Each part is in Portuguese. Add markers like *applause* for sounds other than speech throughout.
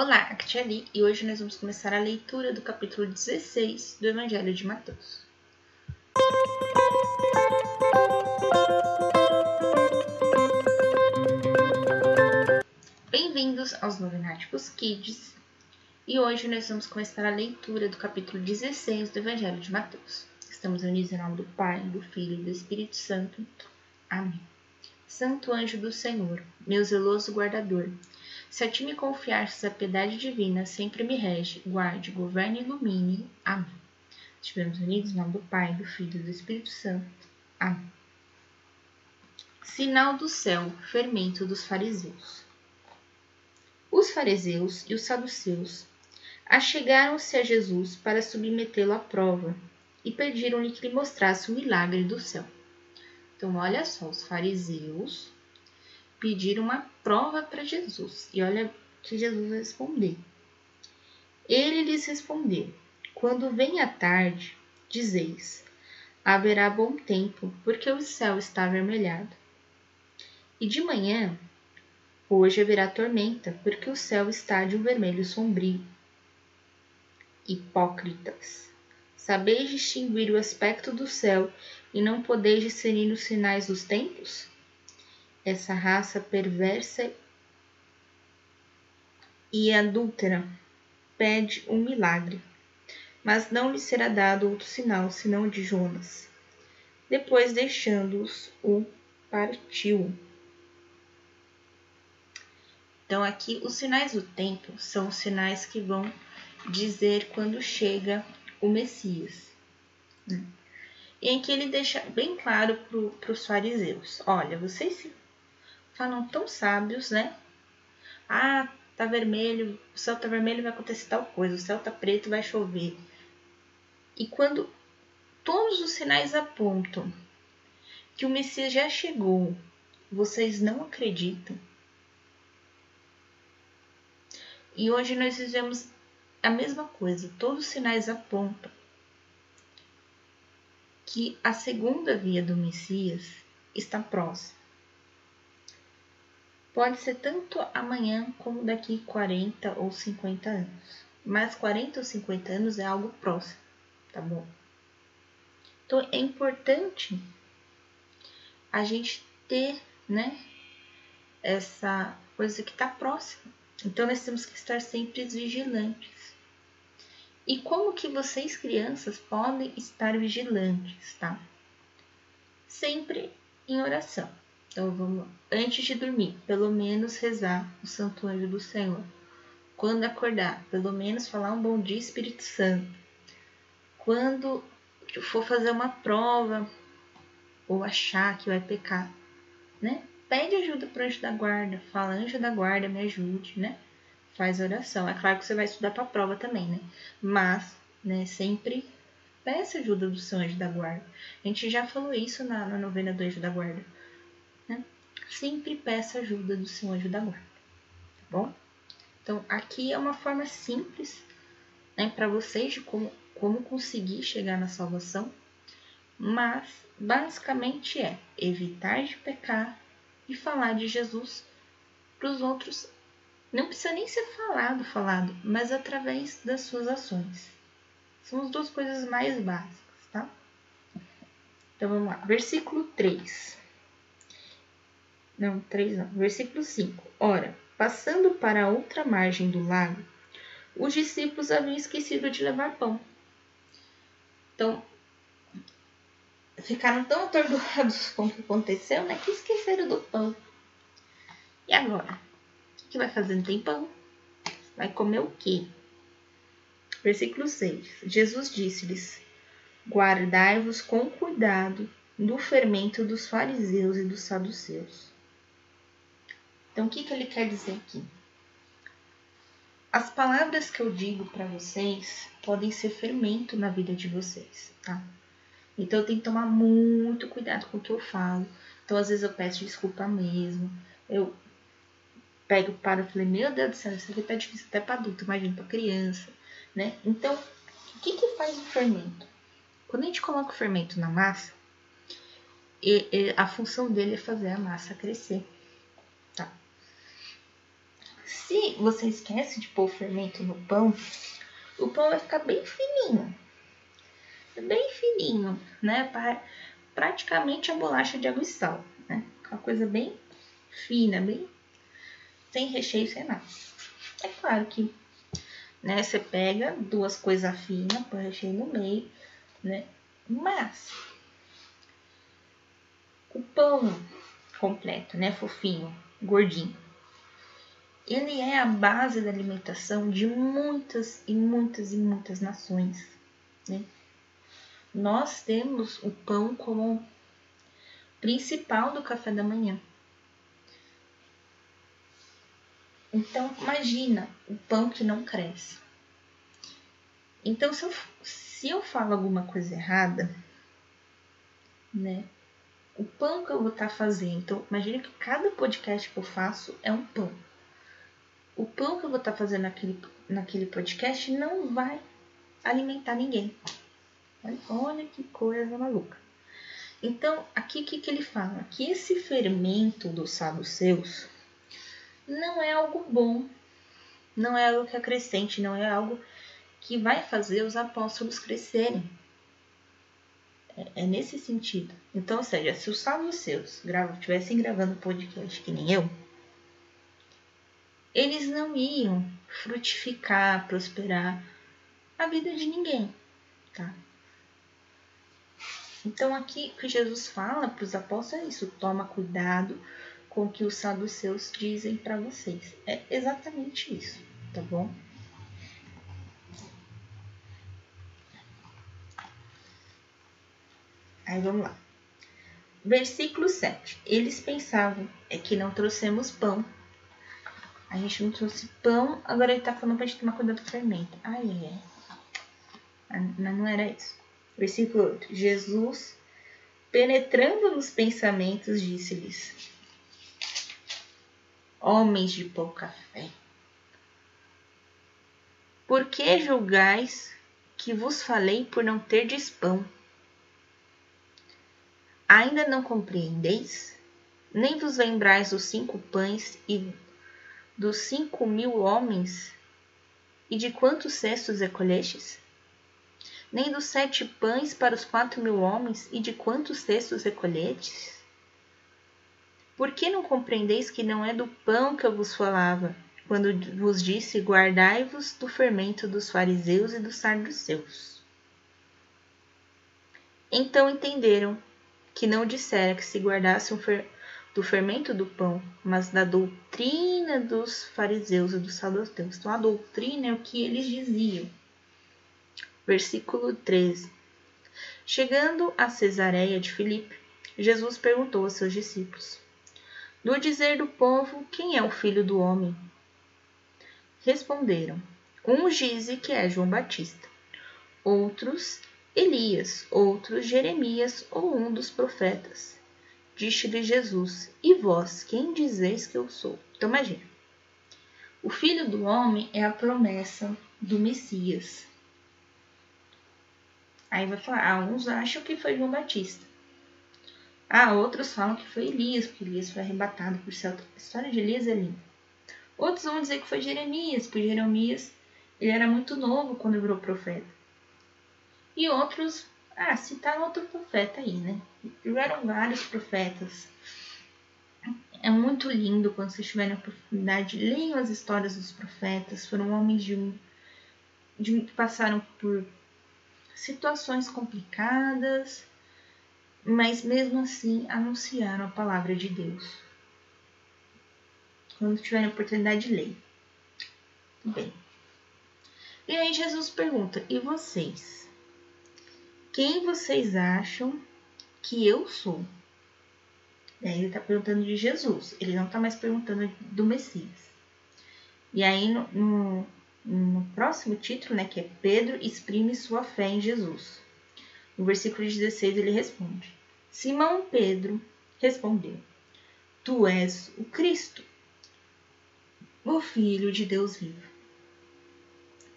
Olá, aqui é Ali e hoje nós vamos começar a leitura do capítulo 16 do Evangelho de Mateus. Bem-vindos aos Novenáticos Kids e hoje nós vamos começar a leitura do capítulo 16 do Evangelho de Mateus. Estamos unidos em nome do Pai, do Filho e do Espírito Santo. Amém. Santo anjo do Senhor, meu zeloso guardador, se a ti me confiastes a piedade divina, sempre me rege, guarde, governe e ilumine. Amém. Estivemos unidos em nome do Pai, do Filho e do Espírito Santo. Amém. Sinal do céu, fermento dos fariseus. Os fariseus e os saduceus achegaram-se a Jesus para submetê-lo à prova e pediram-lhe que lhe mostrasse o milagre do céu. Então, olha só, os fariseus pediram uma prova para Jesus. E olha que Jesus respondeu. Ele lhes respondeu: Quando vem a tarde, dizeis: haverá bom tempo, porque o céu está avermelhado. E de manhã, hoje haverá tormenta, porque o céu está de um vermelho sombrio. Hipócritas, sabeis distinguir o aspecto do céu e não podeis discernir os sinais dos tempos? Essa raça perversa e adúltera pede um milagre, mas não lhe será dado outro sinal senão o de Jonas. Depois, deixando-os, o partiu. Então, aqui, os sinais do tempo são os sinais que vão dizer quando chega o Messias. Né? E em que ele deixa bem claro para os fariseus: olha, vocês se falam tão sábios, né? Ah, tá vermelho, o céu tá vermelho, vai acontecer tal coisa, o céu tá preto, vai chover. E quando todos os sinais apontam que o Messias já chegou, vocês não acreditam. E hoje nós vivemos a mesma coisa, todos os sinais apontam que a segunda via do Messias está próxima. Pode ser tanto amanhã como daqui 40 ou 50 anos. Mas 40 ou 50 anos é algo próximo, tá bom? Então é importante a gente ter, né, essa coisa que está próxima. Então nós temos que estar sempre vigilantes. E como que vocês crianças podem estar vigilantes, tá? Sempre em oração. Então vamos. Antes de dormir, pelo menos rezar o Santo Anjo do Senhor. Quando acordar, pelo menos falar um bom dia Espírito Santo. Quando for fazer uma prova ou achar que vai pecar, né? Pede ajuda para o anjo da guarda, fala anjo da guarda, me ajude, né? Faz oração. É claro que você vai estudar para a prova também, né? Mas, né, sempre peça ajuda do seu anjo da guarda. A gente já falou isso na, na novena do anjo da guarda? Sempre peça ajuda do seu anjo da guarda, tá bom? Então, aqui é uma forma simples, né, para vocês de como, como conseguir chegar na salvação, mas basicamente é evitar de pecar e falar de Jesus para os outros. Não precisa nem ser falado, falado, mas através das suas ações. São as duas coisas mais básicas, tá? Então vamos lá, versículo 3. Não, 3 não. Versículo 5. Ora, passando para a outra margem do lago, os discípulos haviam esquecido de levar pão. Então, ficaram tão atordoados com o que aconteceu, né, que esqueceram do pão. E agora? O que vai fazer? Não tem pão? Vai comer o quê? Versículo 6. Jesus disse-lhes: Guardai-vos com cuidado do fermento dos fariseus e dos saduceus. Então, o que, que ele quer dizer aqui? As palavras que eu digo para vocês podem ser fermento na vida de vocês, tá? Então, eu tenho que tomar muito cuidado com o que eu falo. Então, às vezes, eu peço desculpa mesmo. Eu pego para e falei, meu Deus do céu, isso aqui tá difícil até para adulto, imagina para criança, né? Então, o que, que faz o fermento? Quando a gente coloca o fermento na massa, a função dele é fazer a massa crescer. Se você esquece de pôr o fermento no pão, o pão vai ficar bem fininho. Bem fininho, né? Praticamente a bolacha de água e sal, né? Uma coisa bem fina, bem sem recheio, sem nada. É claro que né, você pega duas coisas finas, põe recheio no meio, né? Mas o pão completo, né, fofinho, gordinho, ele é a base da alimentação de muitas e muitas e muitas nações, né? Nós temos o pão como principal do café da manhã. Então, imagina o pão que não cresce. Então, se eu, se eu falo alguma coisa errada, né? O pão que eu vou estar tá fazendo, então, imagina que cada podcast que eu faço é um pão. O pão que eu vou estar tá fazendo naquele, naquele podcast não vai alimentar ninguém. Olha, que coisa maluca. Então, aqui o que, que ele fala? Que esse fermento dos saduceus não é algo bom, não é algo que acrescente, não é algo que vai fazer os apóstolos crescerem. É, é nesse sentido. Então, ou seja, se os saduceus estivessem gravando podcast que nem eu, eles não iam frutificar, prosperar a vida de ninguém, tá? Então aqui o que Jesus fala para os apóstolos é isso: toma cuidado com o que os saduceus dizem para vocês. É exatamente isso, tá bom? Aí vamos lá. Versículo 7. Eles pensavam é que não trouxemos pão. A gente não trouxe pão, agora ele tá falando pra gente tomar cuidado com fermento. Ai, ai, ai. Mas não era isso. Versículo 8. Jesus, penetrando nos pensamentos, disse-lhes: homens de pouca fé. Por que julgais que vos falei por não terdes pão? Ainda não compreendeis? Nem vos lembrais dos cinco pães e dos cinco mil homens? E de quantos cestos recolhestes? Nem dos sete pães para os quatro mil homens? E de quantos cestos recolhestes? Por que não compreendeis que não é do pão que eu vos falava, quando vos disse: Guardai-vos do fermento dos fariseus e dos saduceus? Então entenderam que não dissera que se guardassem do fermento do pão, mas da doutrina dos fariseus e dos saduceus. Então, a doutrina é o que eles diziam. Versículo 13. Chegando a Cesareia de Filipe, Jesus perguntou aos seus discípulos: do dizer do povo, quem é o filho do homem? Responderam: Uns dizem que é João Batista, outros Elias, outros Jeremias ou um dos profetas. Disse-lhe Jesus: E vós, quem dizeis que eu sou? Então imagina. O filho do homem é a promessa do Messias. Aí vai falar: ah, uns acham que foi João Batista. Ah, outros falam que foi Elias, porque Elias foi arrebatado por céu. A história de Elias é linda. Outros vão dizer que foi Jeremias, porque Jeremias ele era muito novo quando virou profeta. E outros, ah, citaram outro profeta aí, né? Tiveram vários profetas. É muito lindo quando vocês estiverem na oportunidade, leiam as histórias dos profetas. Foram homens de, de passaram por situações complicadas, mas mesmo assim anunciaram a palavra de Deus. Quando tiverem oportunidade, leia. Bem. E aí Jesus pergunta: E vocês? Quem vocês acham que eu sou? E aí ele está perguntando de Jesus. Ele não está mais perguntando do Messias. E aí no, no, no próximo título, né, que é Pedro exprime sua fé em Jesus. No versículo 16 ele responde: Simão Pedro respondeu: Tu és o Cristo, o Filho de Deus vivo.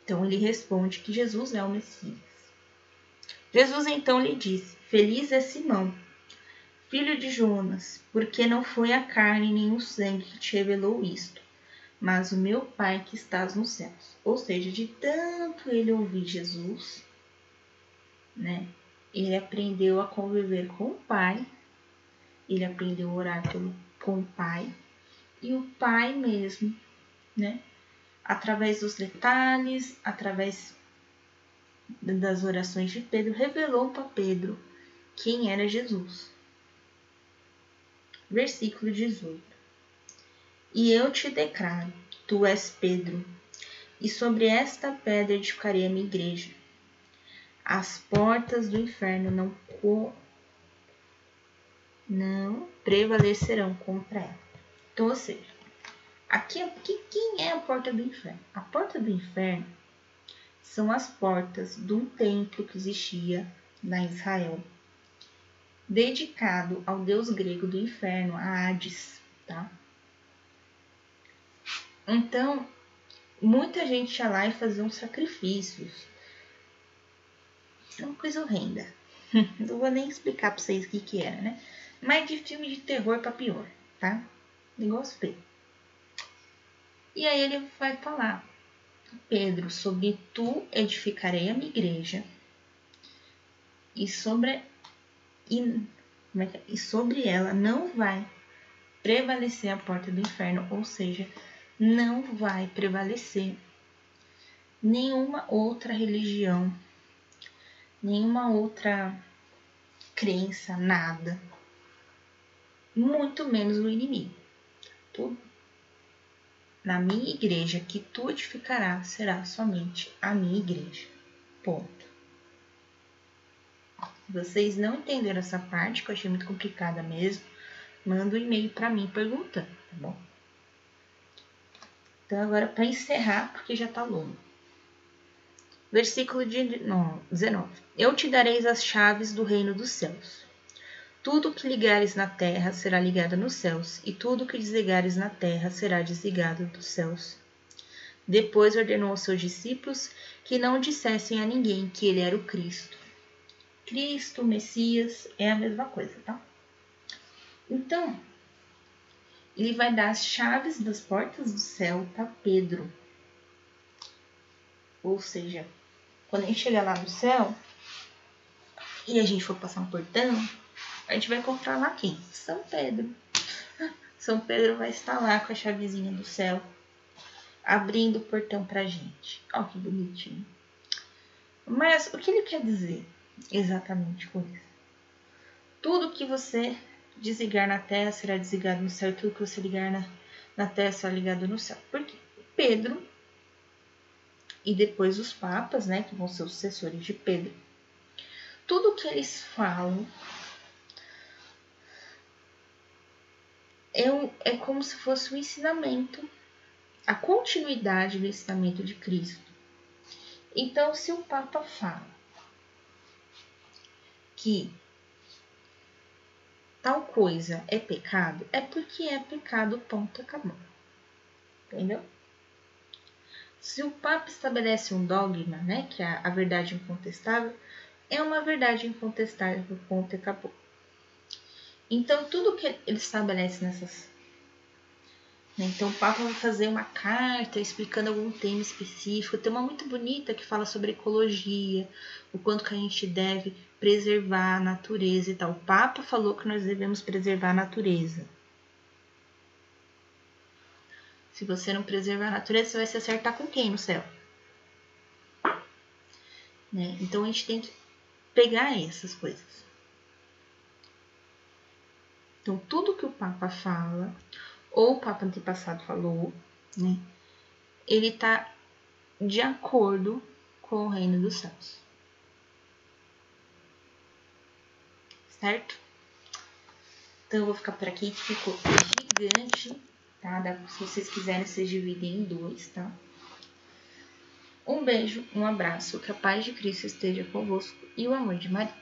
Então ele responde que Jesus é o Messias. Jesus então lhe disse: Feliz é Simão, filho de Jonas, porque não foi a carne nem o sangue que te revelou isto, mas o meu Pai que estás nos céus. Ou seja, de tanto ele ouvir Jesus, né? Ele aprendeu a conviver com o Pai, ele aprendeu a orar pelo, com o Pai, e o Pai mesmo, né? Através dos detalhes, através das orações de Pedro, revelou para Pedro quem era Jesus. Versículo 18. E eu te declaro: tu és Pedro, e sobre esta pedra edificarei a minha igreja. As portas do inferno não, co... não prevalecerão contra ela. Então, ou seja, aqui, aqui quem é a porta do inferno? A porta do inferno são as portas de um templo que existia na Israel, dedicado ao deus grego do inferno, a Hades, tá? Então, muita gente ia lá e fazia uns sacrifícios. É uma coisa horrenda. *laughs* Não vou nem explicar pra vocês o que que era, né? Mas de filme de terror pra pior, tá? Negócio feio. E aí ele vai falar, Pedro, sobre tu edificarei a minha igreja, e sobre, e, é e sobre ela não vai prevalecer a porta do inferno, ou seja, não vai prevalecer nenhuma outra religião, nenhuma outra crença, nada. Muito menos o inimigo. Tudo. Na minha igreja que tu edificarás será somente a minha igreja. Ponto. Vocês não entenderam essa parte, que eu achei muito complicada mesmo, manda um e-mail para mim perguntando, tá bom? Então, agora para encerrar, porque já está longo. Versículo de, não, 19: Eu te darei as chaves do reino dos céus. Tudo que ligares na terra será ligado nos céus, e tudo que desligares na terra será desligado dos céus. Depois ordenou aos seus discípulos que não dissessem a ninguém que ele era o Cristo. Cristo, Messias, é a mesma coisa, tá? Então, ele vai dar as chaves das portas do céu para Pedro. Ou seja, quando a gente chegar lá no céu e a gente for passar um portão, a gente vai encontrar lá quem? São Pedro. São Pedro vai estar lá com a chavezinha do céu, abrindo o portão pra gente. Olha que bonitinho. Mas o que ele quer dizer exatamente com isso? Tudo que você desligar na terra será desligado no céu, e tudo que você ligar na, na terra será ligado no céu. Porque Pedro e depois os papas, né, que vão ser os sucessores de Pedro, tudo que eles falam é, como se fosse o um ensinamento, a continuidade do ensinamento de Cristo. Então, se o Papa fala que tal coisa é pecado, é porque é pecado, ponto, acabou. Entendeu? Se o Papa estabelece um dogma, né, que é a verdade incontestável, é uma verdade incontestável, ponto, acabou. Então, tudo que ele estabelece nessas. Né, então, o Papa vai fazer uma carta explicando algum tema específico. Tem uma muito bonita que fala sobre ecologia, o quanto que a gente deve preservar a natureza e tal. O Papa falou que nós devemos preservar a natureza. Se você não preservar a natureza, você vai se acertar com quem no céu? Né? Então a gente tem que pegar essas coisas. Então, tudo que o Papa fala, ou o Papa antepassado falou, né, ele está de acordo com o reino dos céus. certo? Então eu vou ficar por aqui, ficou gigante, tá? Se vocês quiserem, vocês dividem em dois, tá? Um beijo, um abraço, que a paz de Cristo esteja convosco e o amor de Maria.